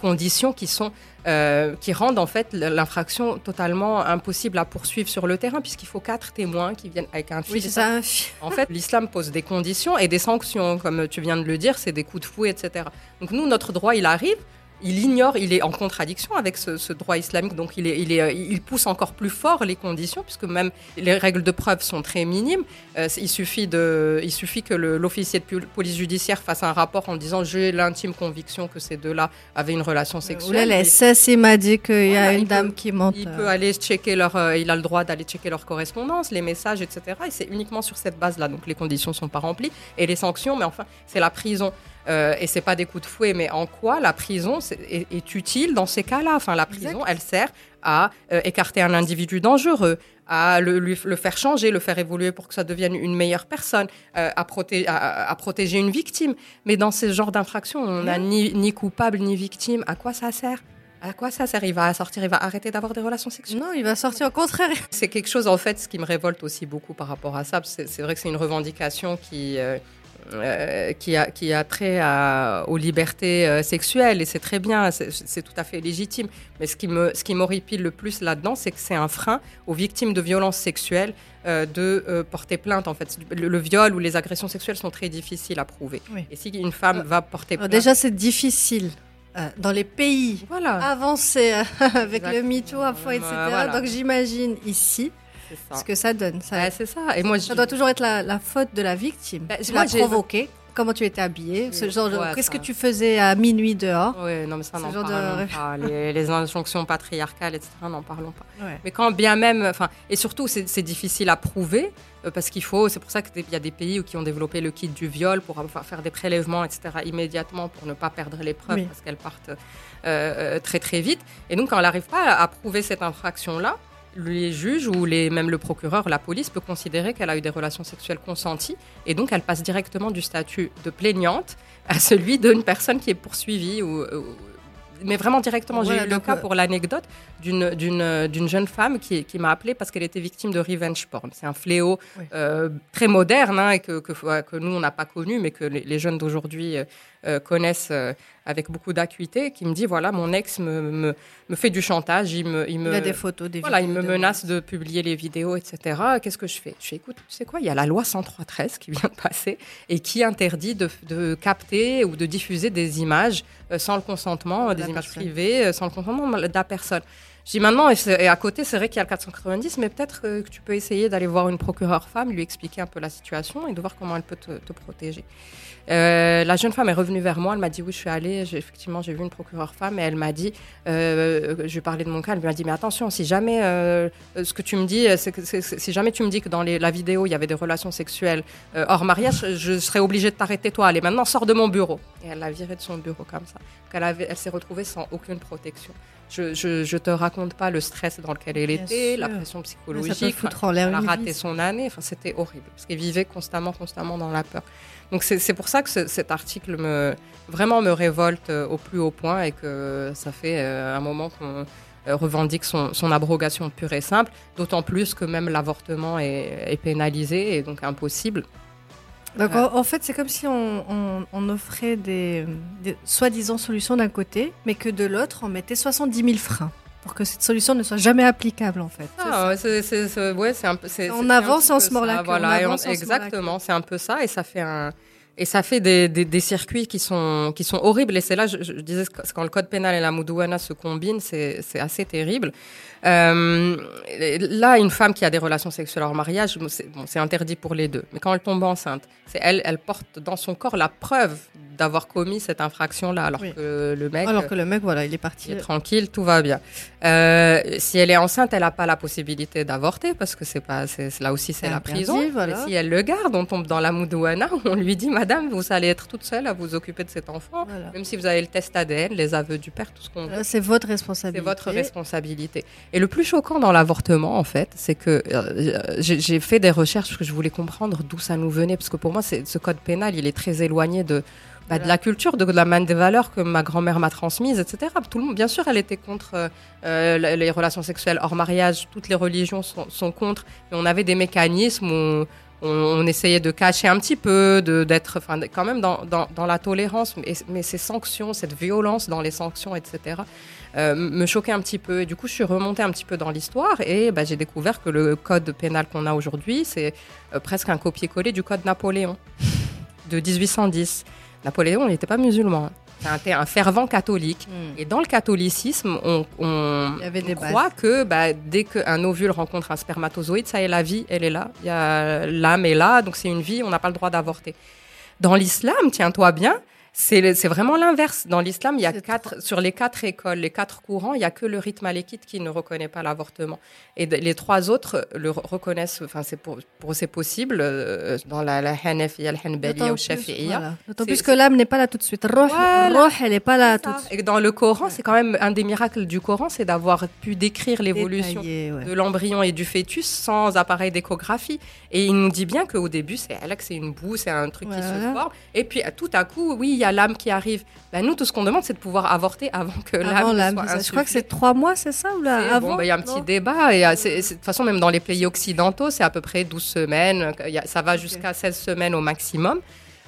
conditions qui sont euh, qui rendent en fait l'infraction totalement impossible à poursuivre sur le terrain puisqu'il faut quatre témoins qui viennent avec un fil. Oui, ça. un En fait, l'islam pose des conditions et des sanctions, comme tu viens de le dire, c'est des coups de fouet, etc. Donc nous, notre droit, il arrive, il ignore, il est en contradiction avec ce, ce droit islamique, donc il, est, il, est, euh, il pousse encore plus fort les conditions, puisque même les règles de preuve sont très minimes. Euh, il, suffit de, il suffit que l'officier de police judiciaire fasse un rapport en disant j'ai l'intime conviction que ces deux-là avaient une relation là, sexuelle. la SS, il m'a dit qu'il y a Voilà, une dame peut- qui mente. il euh, peut aller checker leur, euh, il a le droit d'aller checker leur correspondance, les messages, etc. Et c'est uniquement sur cette base-là. Donc les conditions sont pas remplies et les sanctions, mais enfin c'est la prison. Euh, et c'est pas des coups de fouet, mais en quoi la prison est, est utile dans ces cas-là? Enfin, la prison, Exact. elle sert à euh, écarter un individu dangereux, à le, lui- le faire changer, le faire évoluer pour que ça devienne une meilleure personne, euh, à, proté- à- à protéger une victime. Mais dans ce genre d'infraction, on n'a ni, ni coupable ni victime. À quoi ça sert? À quoi ça sert? Il va sortir, il va arrêter d'avoir des relations sexuelles? Non, il va sortir au contraire. C'est quelque chose, en fait, ce qui me révolte aussi beaucoup par rapport à ça. C'est c'est vrai que c'est une revendication qui, euh, qui, a, qui a trait à- aux libertés euh, sexuelles, et c'est très bien, c'est tout à fait légitime. Mais ce qui me- ce qui m'horripile le plus là-dedans, c'est que c'est un frein aux victimes de violences sexuelles euh, de porter plainte. En fait, le, le viol ou les agressions sexuelles sont très difficiles à prouver. Oui. Et si une femme va porter plainte, déjà, c'est difficile euh, dans les pays voilà, avancés euh, <laughs> avec le. MeToo à fond, etc. Euh, voilà. Donc j'imagine ici ce que ça donne. Ça, Ouais, c'est ça. Et moi, ça je- doit toujours être la, la faute de la victime. Bah, tu l'as j'ai- provoqué. Comment tu étais habillée ce Oui. genre de- Ouais, Qu'est-ce que tu faisais à minuit dehors Ouais, non, mais ça, Ce n'en genre de pas. Les, <laughs> les injonctions patriarcales, etc., n'en parlons pas. Ouais. Mais quand bien même, enfin, et surtout, c'est difficile à prouver euh, parce qu'il faut. C'est pour ça qu'il y a des pays qui ont développé le kit du viol pour faire des prélèvements, etc., immédiatement pour ne pas perdre les preuves Oui. parce qu'elles partent euh, euh, très très vite. Et donc, quand elle n'arrive pas à, à prouver cette infraction-là, les juges ou les, même le procureur, la police peut considérer qu'elle a eu des relations sexuelles consenties et donc elle passe directement du statut de plaignante à celui d'une personne qui est poursuivie ou, ou mais vraiment directement. Voilà, J'ai eu le cas euh, pour l'anecdote d'une d'une d'une jeune femme qui, qui m'a appelée parce qu'elle était victime de revenge porn. C'est un fléau Oui. euh, très moderne hein, et que, que, que nous, on n'a pas connu, mais que les, les jeunes d'aujourd'hui euh, euh, connaissent euh, avec beaucoup d'acuité, qui me dit, voilà, mon ex me, me, me fait du chantage, il me... Il, me, Il y a des photos, des voilà, il me menace de publier les vidéos, etc. Qu'est-ce que je fais? Je fais, écoute, tu sais quoi, il y a la loi 103.13 qui vient de passer et qui interdit de, de capter ou de diffuser des images sans le consentement, De des images privées, sans le consentement de la personne. Je dis maintenant, et, à côté, c'est vrai qu'il y a le 490, mais peut-être euh, que tu peux essayer d'aller voir une procureure femme, lui expliquer un peu la situation et de voir comment elle peut te, protéger. Euh, la jeune femme est revenue vers moi, elle m'a dit oui, je suis allée, effectivement, j'ai vu une procureure femme et elle m'a dit, euh, je lui ai parlé de mon cas, elle m'a dit mais attention, si jamais ce que tu me dis, si jamais tu me dis que dans la vidéo il y avait des relations sexuelles hors mariage, je serais obligée de t'arrêter toi. Allez, maintenant sors de mon bureau. Et elle l'a virée de son bureau comme ça. Donc, elle s'est retrouvée sans aucune protection. Je, je, je te raconte pas le stress dans lequel elle était, la pression psychologique. Elle a raté vie. son année. Enfin, c'était horrible parce qu'elle vivait constamment, constamment dans la peur. Donc c'est pour ça que ce- cet article me vraiment me révolte euh, au plus haut point et que ça fait euh, un moment qu'on euh, revendique son, son abrogation pure et simple. D'autant plus que même l'avortement est, est pénalisé et donc impossible. Donc en, en fait, c'est comme si on, on- on offrait des, des soi-disant solutions d'un côté, mais que de l'autre, on mettait 70 000 freins pour que cette solution ne soit jamais applicable en fait. Ah, c'est c'est- c'est- ouais, c'est un peu. c'est- On avance en peu se mord la ça, queue, Voilà, on exactement, c'est un peu ça, et ça fait un. Et ça fait des, des, des circuits qui sont, qui sont horribles. Et c'est là, je, je disais, quand le code pénal et la moudouana se combinent, c'est c'est assez terrible. Euh, là, une femme qui a des relations sexuelles hors mariage, c'est bon, c'est interdit pour les deux. Mais quand elle tombe enceinte, c'est elle, elle porte dans son corps la preuve d'avoir commis cette infraction-là, alors Oui. que le mec. Alors que le mec, voilà, il est parti. Il est tranquille, tout va bien. Euh, si elle est enceinte, elle n'a pas la possibilité d'avorter parce que c'est pas, c'est c'est- là aussi c'est C'est la prison. voilà. Si elle le garde, on tombe dans la moudouana où <laughs> on lui dit, Madame, vous allez être toute seule à vous occuper de cet enfant, Voilà. même si vous avez le test ADN, les aveux du père, tout ce qu'on C'est votre C'est responsabilité. votre responsabilité. Et le plus choquant dans l'avortement, en fait, c'est que euh, j'ai j'ai fait des recherches parce que je voulais comprendre d'où ça nous venait, parce que pour moi, c'est- ce code pénal, il est très éloigné de, bah, de la culture, de, de la manne des valeurs que ma grand-mère m'a transmises, etc. Tout le monde, bien sûr, elle était contre euh, euh, les relations sexuelles hors mariage. Toutes les religions sont, sont contre. Et on avait des mécanismes où on, essayait de cacher un petit peu, d'être, quand même dans, dans, la tolérance. Mais, mais ces sanctions, cette violence dans les sanctions, etc. euh, me choquait un petit peu. Et du coup, je suis remontée un petit peu dans l'histoire et bah, j'ai découvert que le code pénal qu'on a aujourd'hui, c'est euh, presque un copier-coller du code Napoléon de 1810. Napoléon, n'était pas musulman. C'était un, fervent catholique. Hmm. Et dans le catholicisme, on, on, Il y avait on des croit que bah, dès qu'un ovule rencontre un spermatozoïde, ça y est, la vie, elle est là. Il y a l'âme est là, donc c'est une vie, on n'a pas le droit d'avorter. Dans l'islam, tiens-toi bien, c'est le- c'est vraiment l'inverse. Dans l'islam, il y a quatre, sur les quatre écoles, les quatre courants, il y a que le rite malékite qui ne reconnaît pas l'avortement. Et les trois autres le re- reconnaissent, enfin, c'est pour, c'est possible, euh, dans la, la Hanafiya, la Hanbaliya ou Shafi'iyya. voilà. D'autant plus que l'âme n'est pas là tout de suite. Roh, Voilà. roh, elle n'est pas là tout de suite. Et dans le Coran, c'est quand même un des miracles du Coran, c'est d'avoir pu décrire l'évolution ouais. de l'embryon et du fœtus sans appareil d'échographie. Et il nous dit bien qu'au début, c'est elle que c'est une boue, c'est un truc qui se forme. Et puis tout à coup, oui, y a l'âme qui arrive. Ben, nous, tout ce qu'on demande, c'est de pouvoir avorter avant que l'âme soit je crois que c'est trois mois, c'est ça ou là C'est- avant bon, ben, il y a un petit débat. Et, euh, de toute façon, même dans les pays occidentaux, c'est à peu près 12 semaines. Il y a- ça va jusqu'à 16 semaines au maximum.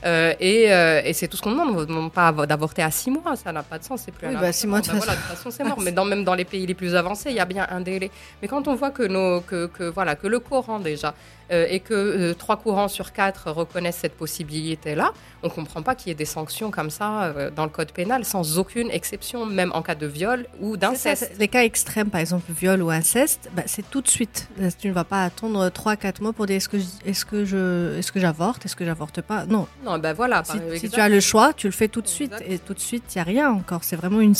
Euh, et euh, et c'est tout ce qu'on demande. On ne demande pas avo- d'avorter à 6 mois. Ça n'a pas de sens. C'est plus Oui, bah, six mois, de voilà, de toute façon, c'est mort. Mais dans, même dans les pays les plus avancés, il y a bien un délai. Mais quand on voit que, nos, que, que, voilà, que le Coran, déjà, et que euh, trois courants sur quatre reconnaissent cette possibilité-là, on ne comprend pas qu'il y ait des sanctions comme ça euh, dans le code pénal, sans aucune exception, même en cas de viol ou d'inceste. c'est- Les cas extrêmes, par exemple viol ou inceste, bah, c'est tout de suite. Tu ne vas pas attendre 3-4 mois pour dire est-ce que, est-ce que, je, est-ce que j'avorte, est-ce que j'avorte pas? Non, Non, ben voilà. si, tu as le choix, tu le fais tout de suite. Exact. Et tout de suite, il n'y a rien encore. C'est vraiment une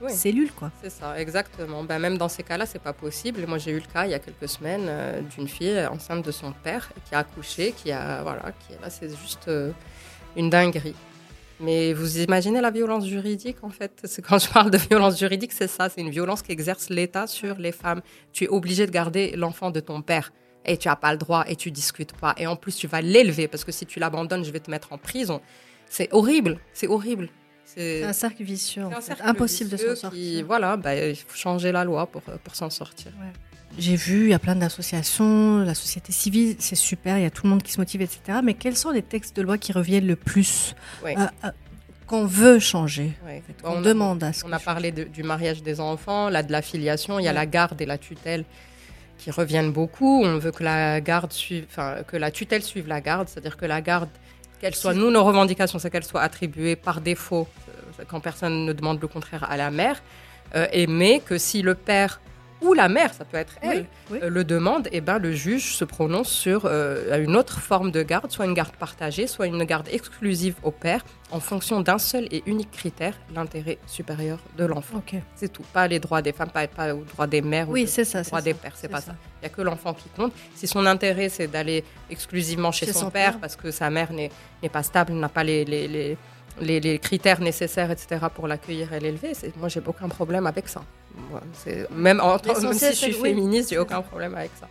Oui. cellule, quoi. C'est ça, exactement. Ben, même dans ces cas-là, c'est pas possible. Moi, j'ai eu le cas il y a quelques semaines euh, d'une fille enceinte de son père qui a accouché, qui a voilà, qui là, c'est juste euh, une dinguerie. Mais vous imaginez la violence juridique en fait? C'est quand je parle de violence juridique, c'est ça, c'est une violence qu'exerce l'État sur les femmes. Tu es obligé de garder l'enfant de ton père et tu as pas le droit et tu discutes pas. Et en plus, tu vas l'élever parce que si tu l'abandonnes, je vais te mettre en prison. C'est horrible, c'est horrible. C'est un cercle vicieux, un cercle impossible de s'en qui- sortir. voilà, bah, il faut changer la loi pour, pour s'en sortir. J'ai vu, il y a plein d'associations, la société civile, c'est super, il y a tout le monde qui se motive, etc. Mais quels sont les textes de loi qui reviennent le plus Ouais. euh, euh, qu'on veut changer Ouais. On, demande à ce On a parlé de- du mariage des enfants, là de la filiation, il y a Ouais. la garde et la tutelle qui reviennent beaucoup. On veut que la garde suive, que la tutelle suive la garde, c'est-à-dire que la garde, qu'elle soit, nous nos revendications, c'est qu'elle soit attribuée par défaut euh, quand personne ne demande le contraire à la mère, euh, et mais que si le père ou la mère, ça peut être elle, Oui, oui. euh, le demande, et ben le juge se prononce sur euh, une autre forme de garde, soit une garde partagée, soit une garde exclusive au père, en fonction d'un seul et unique critère, l'intérêt supérieur de l'enfant. Ok. C'est tout, pas les droits des femmes, pas, pas les droits des mères, ou Oui, les c'est ça. c'est droits ça, des pères, c'est pas ça. Il n'y a que l'enfant qui compte. Si son intérêt c'est d'aller exclusivement chez, Chez son, son père, père. parce que sa mère n'est n'est pas stable, n'a pas les, les, les, les- les critères nécessaires, etc., pour l'accueillir et l'élever, moi j'ai aucun problème avec ça. Moi, Même, en, même si je suis c'est- oui. féministe, j'ai aucun problème avec ça.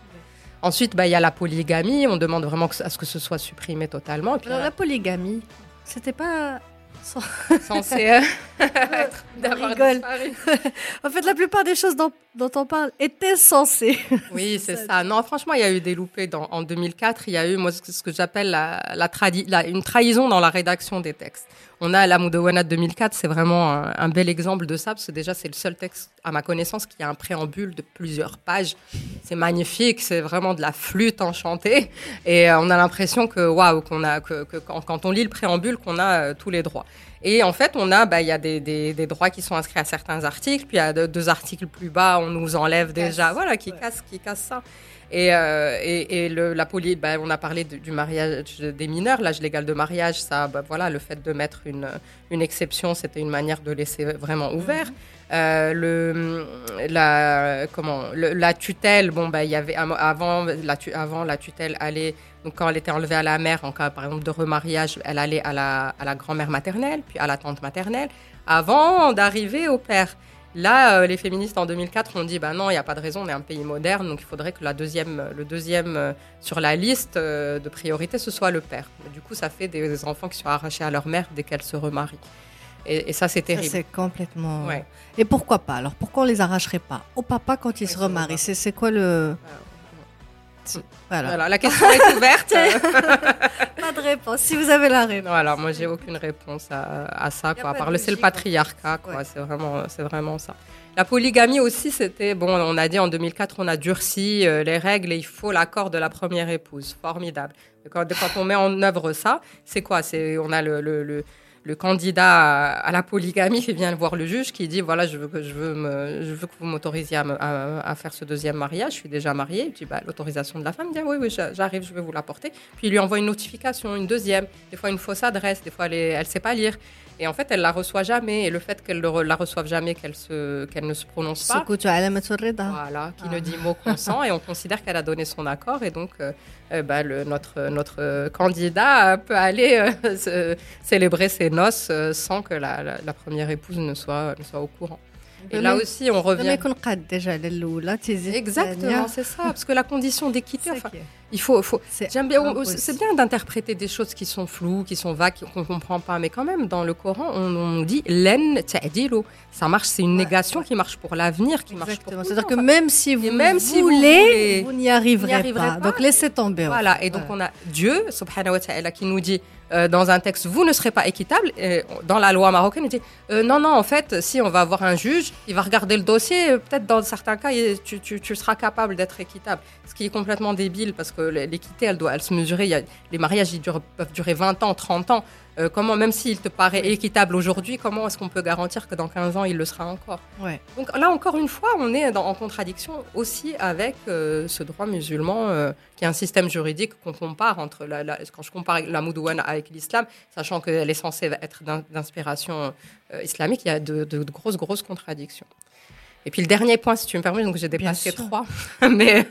Ensuite, bah, il y a la polygamie. On demande vraiment que- à ce que ce soit supprimé totalement. Et puis, Alors la polygamie, c'était pas. censé euh, <laughs> être- <laughs> d'avoir. <laughs> En fait, la plupart des choses dont, dont on parle étaient censées. Oui, c'est Ça, ça. Non, franchement, il y a eu des loupés. Dans, en 2004, il y a eu moi, ce que, j'appelle la, la, tradi- la- une trahison dans la rédaction des textes. On a la Moudawana de 2004, c'est vraiment un, un bel exemple de ça, parce que déjà, c'est le seul texte, à ma connaissance, qui a un préambule de plusieurs pages. C'est magnifique, c'est vraiment de la flûte enchantée. Et euh, on a l'impression que, waouh, qu'on a, que, que quand, quand on lit le préambule, qu'on a euh, tous les droits. Et en fait, on a, bah, il y a des, des, des droits qui sont inscrits à certains articles, puis il y a deux, deux articles plus bas, on nous enlève déjà, Casse. voilà, qui Ouais. casse, qui casse ça. Et, euh, et, et le, la bah, on a parlé de- du mariage des mineurs, l'âge légal de mariage, ça, bah, voilà, le fait de mettre une, une exception, c'était une manière de laisser vraiment ouvert. Euh, le, la, comment, le- la tutelle, bon, bah, il y avait avant la, avant la tutelle allait, donc quand elle était enlevée à la mère, en cas par exemple de remariage, elle allait à la, à la grand-mère maternelle, puis à la tante maternelle, avant d'arriver au père. Là, euh, les féministes en 2004 ont dit bah non, il n'y a pas de raison, on est un pays moderne, donc il faudrait que la deuxième, le deuxième euh, sur la liste euh, de priorité, ce soit le père. Du coup, ça fait des enfants qui sont arrachés à leur mère dès qu'elles se remarient. Et, et ça, c'est terrible. C'est complètement. Ouais. Et pourquoi pas? Alors pourquoi on les arracherait pas? Au papa quand il Ouais, se remarie remarie. C'est c'est quoi le. Voilà. Voilà, la question est ouverte. <laughs> Pas de réponse. Si vous avez la réponse. Voilà, moi j'ai aucune réponse à, à ça, quoi. À part le, c'est le fait. patriarcat, quoi. Ouais. C'est vraiment, c'est vraiment ça. La polygamie aussi, c'était bon. On a dit en 2004, on a durci euh, les règles et il faut l'accord de la première épouse. Formidable. Quand, quand on met en œuvre ça, c'est quoi? C'est on a le, le, le, le candidat à, la polygamie vient voir le juge qui dit voilà, je veux que je veux que vous m'autorisiez à, faire ce deuxième mariage. Je suis déjà mariée. Il dit bah, l'autorisation de la femme. Dit ah oui oui, j'a- j'arrive, je vais vous l'apporter. Puis il lui envoie une notification, une deuxième, des fois une fausse adresse, des fois elle, elle sait pas lire. Et en fait, elle la reçoit jamais. Et le fait qu'elle ne la reçoive jamais, qu'elle ne se prononce pas. Voilà, qui ne dit mot consent. et on considère qu'elle a donné son accord. Et donc, euh, euh, bah, notre, euh, candidat peut aller <laughs> célébrer ses noces sans que la, première épouse ne soit, au courant. Et là aussi, on revient. Exactement, c'est ça, parce que la condition d'équité il faut, faut, C'est J'aime bien, c'est bien d'interpréter des choses qui sont floues, qui sont vagues, qu'on ne comprend pas, mais quand même, dans le Coran, on, on dit len ta'dilu. Ça marche, c'est une Ouais, négation qui marche pour l'avenir, qui marche pour C'est-à-dire que même si vous même si vous voulez, vous n'y arriverez, arriverez pas. Donc laissez tomber. Voilà, et donc on a Dieu, subhanahu wa ta'ala, qui nous dit euh, dans un texte, vous ne serez pas équitable. Et dans la loi marocaine, il dit, euh, non, non, en fait, si on va avoir un juge, il va regarder le dossier, peut-être dans certains cas, tu, tu- tu seras capable d'être équitable. Ce qui est complètement débile, parce que l'équité, elle doit elle se mesurer. Il y a, les mariages, ils durent- peuvent durer 20 ans, 30 ans. Euh, comment, même s'il te paraît équitable aujourd'hui, comment est-ce qu'on peut garantir que dans 15 ans, il le sera encore? Ouais. donc là, encore une fois, on est dans- en contradiction aussi avec euh, ce droit musulman, euh, qui est un système juridique qu'on compare entre la, la- quand je compare la moudouane avec l'islam, sachant qu'elle est censée être d'in- d'inspiration islamique, il y a de, de- de grosses, grosses contradictions. Et puis le dernier point, si tu me permets, donc j'ai dépassé trois, <laughs> mais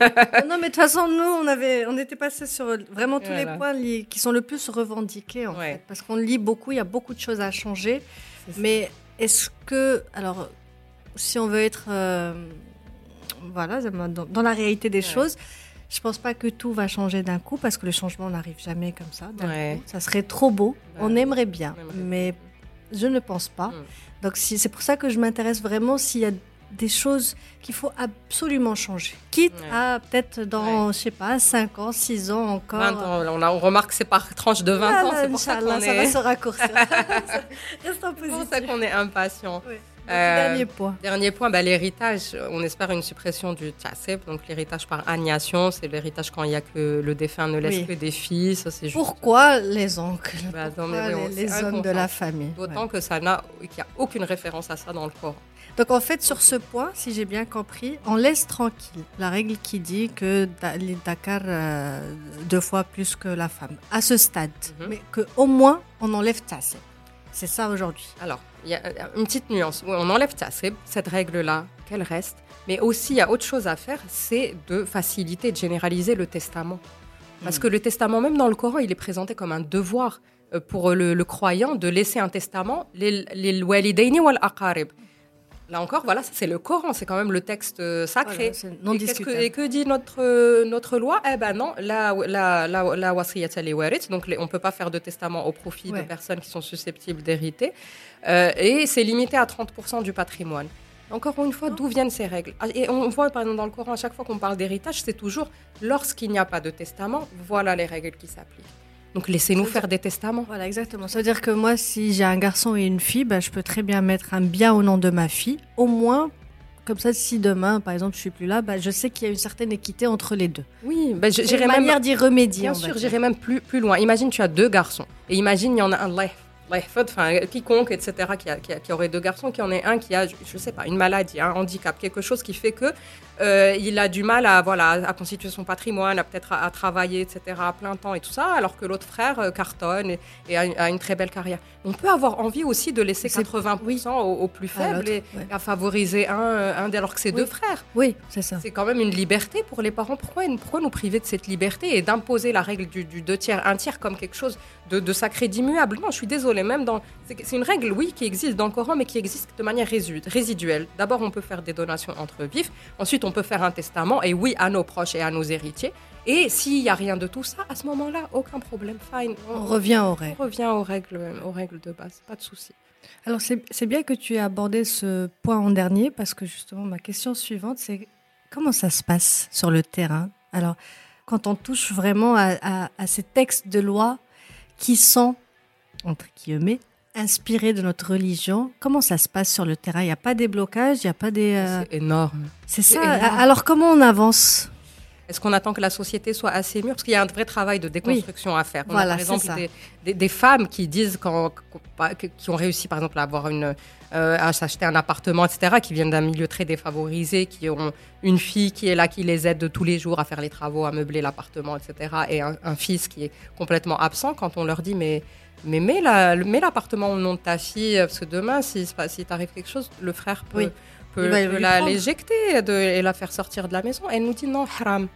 non, mais de toute façon, nous, on, avait, on était passé sur vraiment tous Voilà. les points li- qui sont le plus revendiqués, en Ouais. fait. Parce qu'on lit beaucoup, il y a beaucoup de choses à changer. Mais est-ce que, alors, si on veut être, euh, voilà, dans, dans la réalité des Ouais. choses, je pense pas que tout va changer d'un coup parce que le changement n'arrive jamais comme ça. Ouais. coup. Ça serait trop beau. Ouais. On aimerait bien, On aimerait mais je ne pense pas. Mm. Donc si- c'est pour ça que je m'intéresse vraiment s'il y a des choses qu'il faut absolument changer. Quitte Ouais. à peut-être dans, je sais pas, 5 ans, 6 ans encore. 20 ans, on, a- on remarque que c'est par tranche de 20 ans, Voilà, c'est pour ça qu'on ça va est, se raccourcir. <laughs> <laughs> C'est pour ça qu'on est impatient. Ouais. Euh, Dernier point. Dernier point, bah, l'héritage. On espère une suppression du tchasseb, donc l'héritage par agnation. C'est l'héritage quand il y a que le défunt ne laisse Oui. que des fils. Juste- Pourquoi les oncles? Bah, Pourquoi oui, les, les hommes de la famille? D'autant Ouais. que ça n'a, qu'il n'y a aucune référence à ça dans le Coran. Donc en fait, sur ce point, si j'ai bien compris, on laisse tranquille la règle qui dit que les Dakar euh, deux fois plus que la femme, à ce stade. Mhm. Mais qu'au moins, on enlève Tassé. C'est ça aujourd'hui. Alors, il y a une petite nuance. On enlève tchasseb, cette règle-là, qu'elle reste. Mais aussi, il y a autre chose à faire, c'est de faciliter, de généraliser le testament. Parce Mm. que le testament, même dans le Coran, il est présenté comme un devoir euh, pour le, le croyant de laisser un testament, les les walidaini wal aqarib. Là encore, voilà, c'est le Coran, c'est quand même le texte euh, sacré. Voilà, non et, que, et que dit notre, euh, notre loi? Eh ben non, la, la, la, la donc les- on ne peut pas faire de testament au profit Ouais. de personnes qui sont susceptibles d'hériter. Euh, et c'est limité à 30% du patrimoine. Encore une fois, d'où viennent ces règles? Ah, Et on voit par exemple dans le Coran, à chaque fois qu'on parle d'héritage, c'est toujours lorsqu'il n'y a pas de testament, voilà les règles qui s'appliquent. Donc laissez-nous faire des testaments. Voilà, exactement. Ça veut dire que moi, si j'ai un garçon et une fille, bah, je peux très bien mettre un bien au nom de ma fille. Au moins, comme ça, si demain, par exemple, je suis plus là, bah, je sais qu'il y a une certaine équité entre les deux. Oui, j'irais une même manière d'y remédier. Bien sûr, j'irai même plus, plus loin. Imagine, tu as deux garçons. Et imagine, il y en a un life, life, enfin, quiconque, etc., qui, a- qui, a- qui aurait deux garçons, qu'il y en ait un qui a, je ne sais pas, une maladie, un handicap, quelque chose qui fait que euh, il a du mal à, voilà, à constituer son patrimoine, à peut-être à, à travailler, etc., à plein temps et tout ça, alors que l'autre frère euh, cartonne et, et a, une- a une très belle carrière. On peut avoir envie aussi de laisser C'est- 80% aux, aux plus À faibles l'autre, et, ouais. à favoriser un, euh, un, alors que c'est Oui. deux frères. Oui, c'est ça. C'est quand même une liberté pour les parents. Pourquoi, pourquoi nous priver de cette liberté et d'imposer la règle du, du deux tiers, un tiers comme quelque chose de, de sacré, d'immuable? Non, je suis désolée. Dans, c'est une règle, oui, qui existe dans le Coran, mais qui existe de manière résiduelle. D'abord, on peut faire des donations entre vifs. Ensuite, on peut faire un testament, et oui, à nos proches et à nos héritiers. Et s'il n'y a rien de tout ça, à ce moment-là, aucun problème. Fine. On revient au on rêve. revient aux règles, aux règles de base. Pas de souci. Alors, c'est c'est bien que tu aies abordé ce point en dernier parce que justement, ma question suivante, c'est comment ça se passe sur le terrain? Alors, quand on touche vraiment à, à- à ces textes de loi qui sont, entre guillemets, inspirés de notre religion, comment ça se passe sur le terrain? Il n'y a pas des blocages, il n'y a pas des... euh, C'est énorme. C'est ça? énorme. Alors, comment on avance? Est-ce qu'on attend que la société soit assez mûre? Parce qu'il y a un vrai travail de déconstruction à faire. On Voilà, a par exemple des, des- des femmes qui disent quand, quand- qui ont réussi par exemple à avoir une euh, à s'acheter un appartement, etc., qui viennent d'un milieu très défavorisé, qui ont une fille qui est là, qui les aide de tous les jours à faire les travaux, à meubler l'appartement, etc., et un, un fils qui est complètement absent. Quand on leur dit mais mais mets la- mets l'appartement au nom de ta fille, parce que demain, si, si t'arrive quelque chose, le frère peut, Oui. peut, peut la- l'éjecter et la faire sortir de la maison. Elle nous dit non, haram.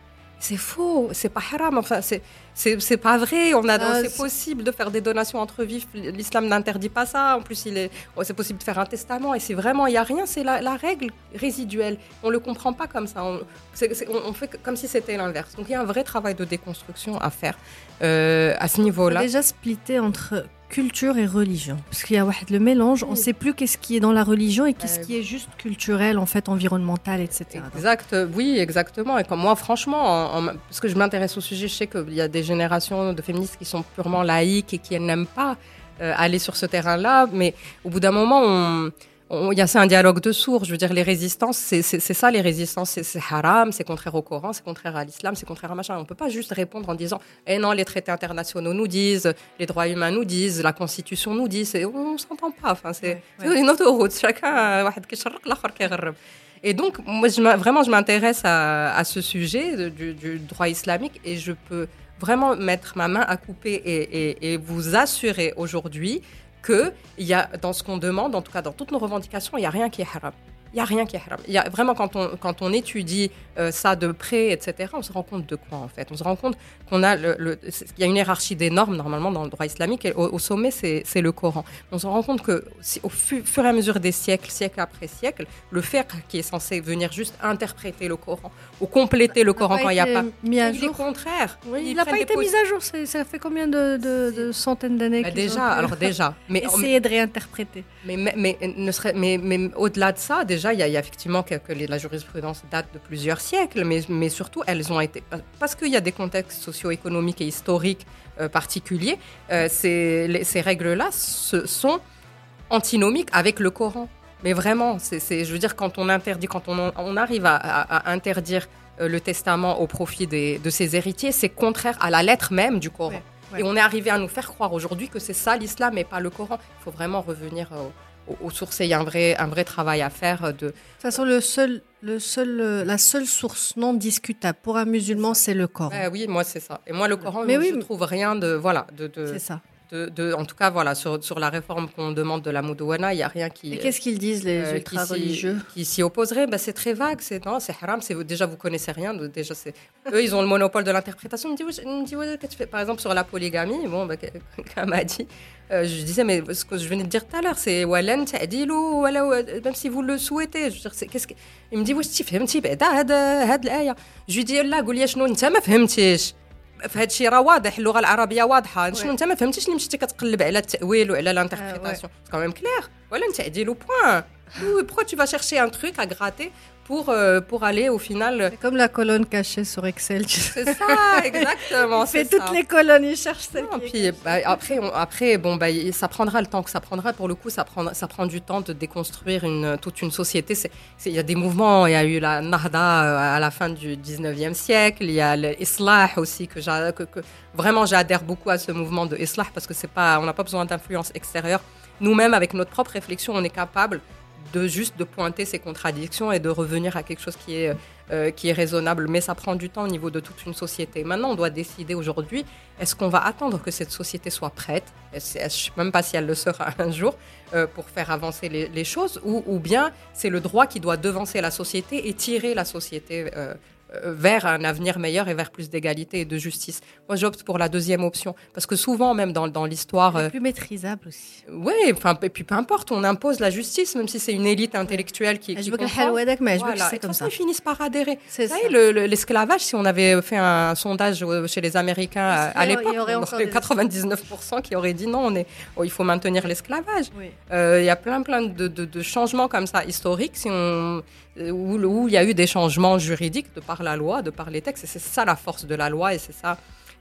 C'est faux, c'est pas haram. Enfin, c'est pas vrai. On a Ah, c'est possible de faire des donations entre vifs. L'islam n'interdit pas ça. En plus, il est oh, c'est possible de faire un testament. Et c'est vraiment il y a rien. C'est la, la règle résiduelle. On le comprend pas comme ça. On, fait comme si c'était l'inverse. Donc il y a un vrai travail de déconstruction à faire euh, à ce niveau-là. déjà splitté entre culture et religion. Parce qu'il y a le mélange, on ne sait plus qu'est-ce qui est dans la religion et qu'est-ce Ouais. qui est juste culturel, en fait, environnemental, etc. Exact, euh, oui, exactement. Et comme moi, franchement, en- en- parce que je m'intéresse au sujet, je sais qu'il y a des générations de féministes qui sont purement laïques et qui n'aiment pas euh, aller sur ce terrain-là. Mais au bout d'un moment, on- il y a c'est un dialogue de sourds. Je veux dire, les résistances, c'est ça les résistances, c'est haram, c'est contraire au Coran, c'est contraire à l'islam, c'est contraire à machin. On ne peut pas juste répondre en disant, eh non, les traités internationaux nous disent, les droits humains nous disent, la Constitution nous dit, on, on s'entend pas. Enfin, c'est ouais, une autoroute. Chacun, et donc, moi, vraiment, je m'intéresse à, ce sujet du, droit islamique et je peux vraiment mettre ma main à couper et vous assurer aujourd'hui qu'il y a, dans ce qu'on demande, en tout cas dans toutes nos revendications, il n'y a rien qui est haram. Il n'y a rien qui est haram. Y a, vraiment, quand on, quand on étudie euh, ça de près, etc., on se rend compte de quoi, en fait On se rend compte qu'on a le, il y a une hiérarchie des normes, normalement, dans le droit islamique, et au, sommet, c'est le Coran. On se rend compte que, au fur et à mesure des siècles, siècle après siècle, le faire qui est censé venir juste interpréter le Coran, ou compléter le Coran quand il n'y a pas... Mis à jour. contraire. il n'a pas été mis à jour, ça fait combien de, centaines d'années bah, Déjà, alors déjà. <laughs> Mais, Essayer de réinterpréter. Mais, mais, mais, mais, mais au-delà de ça, déjà, déjà, il y, a, effectivement que, la jurisprudence date de plusieurs siècles, mais, mais surtout, elles ont été. Parce qu'il y a des contextes socio-économiques et historiques euh, particuliers, euh, ces, ces règles-là sont antinomiques avec le Coran. Mais vraiment, c'est, je veux dire, quand on interdit, quand on, on arrive à, interdire euh, le testament au profit des, de ses héritiers, c'est contraire à la lettre même du Coran. Et on est arrivé à nous faire croire aujourd'hui que c'est ça l'islam et pas le Coran. Il faut vraiment revenir au aux, sources. il y a un vrai, un vrai travail à faire. De, de toute façon, le seul, le seul, la seule source non discutable pour un musulman, c'est le Coran. oui, moi, c'est ça. Et moi, le Coran, mais je ne trouve rien de. Voilà, de, de c'est ça en tout cas, voilà, sur, la réforme qu'on demande de la Moudouana, il n'y a rien qui. Qu'est-ce qu'ils disent les euh, ultra-religieux? Qui s'y opposeraient? Ben, C'est très vague. C'est non, c'est haram. C'est déjà vous ne connaissez rien. Déjà, c'est eux, ils ont le monopole de l'interprétation. Me me dit, par exemple sur la polygamie. Bon, ben, <laughs> comme a dit, euh, je disais, mais ce que je venais de dire tout à l'heure, c'est Walen même si vous le souhaitez. Je veux dire, qu'est-ce que... Il me dit, oui, tu fais un petit ben, Je lui dis, je فهاد الشيء راه واضح اللغة العربية واضحة. شنو انت ما فهمتيش اللي مشيتي كتقلب على التأويل وعلى لانتربريتاسيون سي كون كلير ولا انت عديلو بوان pourquoi tu vas chercher un truc à gratter pour, euh, pour aller au final. C'est comme la colonne cachée sur Excel. C'est ça, exactement. <laughs> il fait toutes ça. les colonnes, il cherche celle non, puis, bah, après, on, après, bon, bah, ça prendra le temps que ça prendra. Pour le coup, ça prend, ça prend du temps de déconstruire une, toute une société. Il y a des mouvements, il y a eu la Nahda euh, à la fin du 19e siècle, il y a l'Islah aussi, que, que, que vraiment j'adhère beaucoup à ce mouvement de Islah parce que c'est pas, on n'a pas besoin d'influence extérieure. Nous-mêmes, avec notre propre réflexion, on est capable de juste de pointer ces contradictions et de revenir à quelque chose qui est, euh, qui est raisonnable. Mais ça prend du temps au niveau de toute une société. Maintenant, on doit décider aujourd'hui, est-ce qu'on va attendre que cette société soit prête? Je ne sais même pas si elle le sera <laughs> un jour euh, pour faire avancer les, choses, ou, ou bien c'est le droit qui doit devancer la société et tirer la société euh, vers un avenir meilleur et vers plus d'égalité et de justice. Moi, j'opte pour la deuxième option parce que souvent, même dans, dans l'histoire, euh, plus maîtrisable aussi. Oui, enfin, et puis peu importe, on impose la justice, même si c'est une élite intellectuelle qui. Je veux que mais je veux que c'est comme ça. Ils finissent par adhérer. C'est ça. L'esclavage, si on avait fait un sondage chez les Américains à, l'époque, il y aurait 99% qui auraient dit non, on est, oh, il faut maintenir l'esclavage. Euh, il y a plein, plein de, de, de, changements comme ça historiques. Si on où, il y a eu des changements juridiques de par la loi, de par les textes. Et c'est ça la force de la loi et c'est ça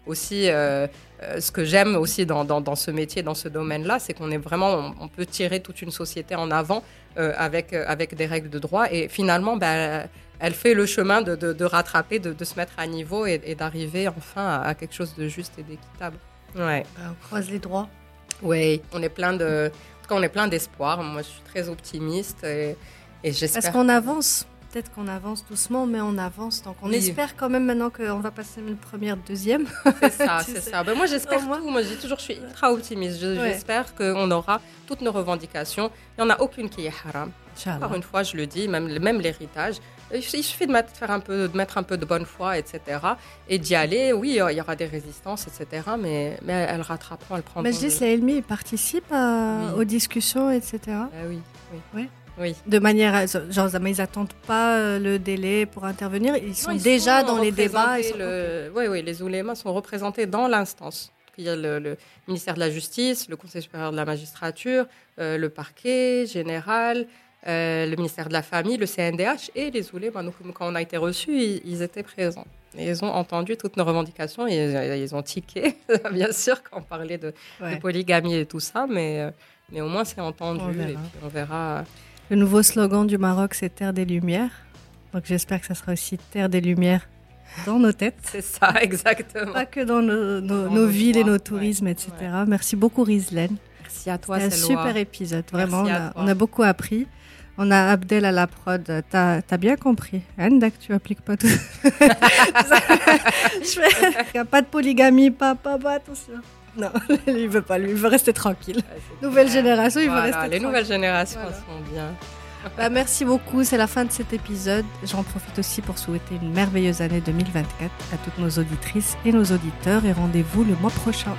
aussi euh, euh, ce que j'aime aussi dans, dans, ce métier, dans ce domaine-là, c'est qu'on est vraiment, on, peut tirer toute une société en avant euh, avec, avec des règles de droit et finalement, ben, elle fait le chemin de, de, rattraper, de, de, se mettre à niveau et, d'arriver enfin à, quelque chose de juste et d'équitable. Ouais. on croise les droits. Oui, on est plein de, en tout cas, on est plein d'espoir. Moi, je suis très optimiste et, parce qu'on avance. Peut-être qu'on avance doucement, mais on avance. Donc on espère quand même maintenant qu'on va passer une première, deuxième. C'est ça, <laughs> c'est ça. Ben moi j'espère tout. Moi j'ai toujours, je suis ultra optimiste. J'espère qu'on aura toutes nos revendications. Il n'y en a aucune qui est haram. Encore une fois, je le dis, même, même l'héritage. Il suffit de mettre, faire un peu, de mettre un peu de bonne foi, etc. Et d'y aller. Oui, il y aura des résistances, etc. Mais, mais elles rattraperont, elles prendront. Mais je dis, la LMI participe aux discussions, etc. Ben oui, oui. Oui. De manière, genre, ils n'attendent pas euh, le délai pour intervenir, ils sont déjà dans les débats. Oui, oui, les oulémas sont représentés dans l'instance. Il y a le, ministère de la Justice, le Conseil supérieur de la magistrature, euh, le parquet général, euh, le ministère de la Famille, le CNDH et les oulémas. Donc, quand on a été reçus, ils, étaient présents. Et ils ont entendu toutes nos revendications et ils ont tiqué, <laughs> bien sûr, quand on parlait de, polygamie et tout ça, mais, mais au moins c'est entendu et puis on verra le nouveau slogan du Maroc, c'est Terre des Lumières. Donc j'espère que ça sera aussi Terre des Lumières dans nos têtes. C'est ça, <laughs> exactement. Pas que dans nos, villes et nos tourismes, etc. Merci beaucoup, Rizlen. Merci à toi, C'était un super épisode. Vraiment, on a, beaucoup appris. On a Abdel à la prod. T'as as bien compris. Andak, tu appliques pas tout. <laughs> <laughs> Il n'y a pas de polygamie, pas, pas, pas, attention. Non, <laughs> il veut pas, lui, il veut rester tranquille. Nouvelle génération, il veut rester Les nouvelles générations sont bien. <laughs> Bah, merci beaucoup, c'est la fin de cet épisode. J'en profite aussi pour souhaiter une merveilleuse année 2024 à toutes nos auditrices et nos auditeurs et rendez-vous le mois prochain.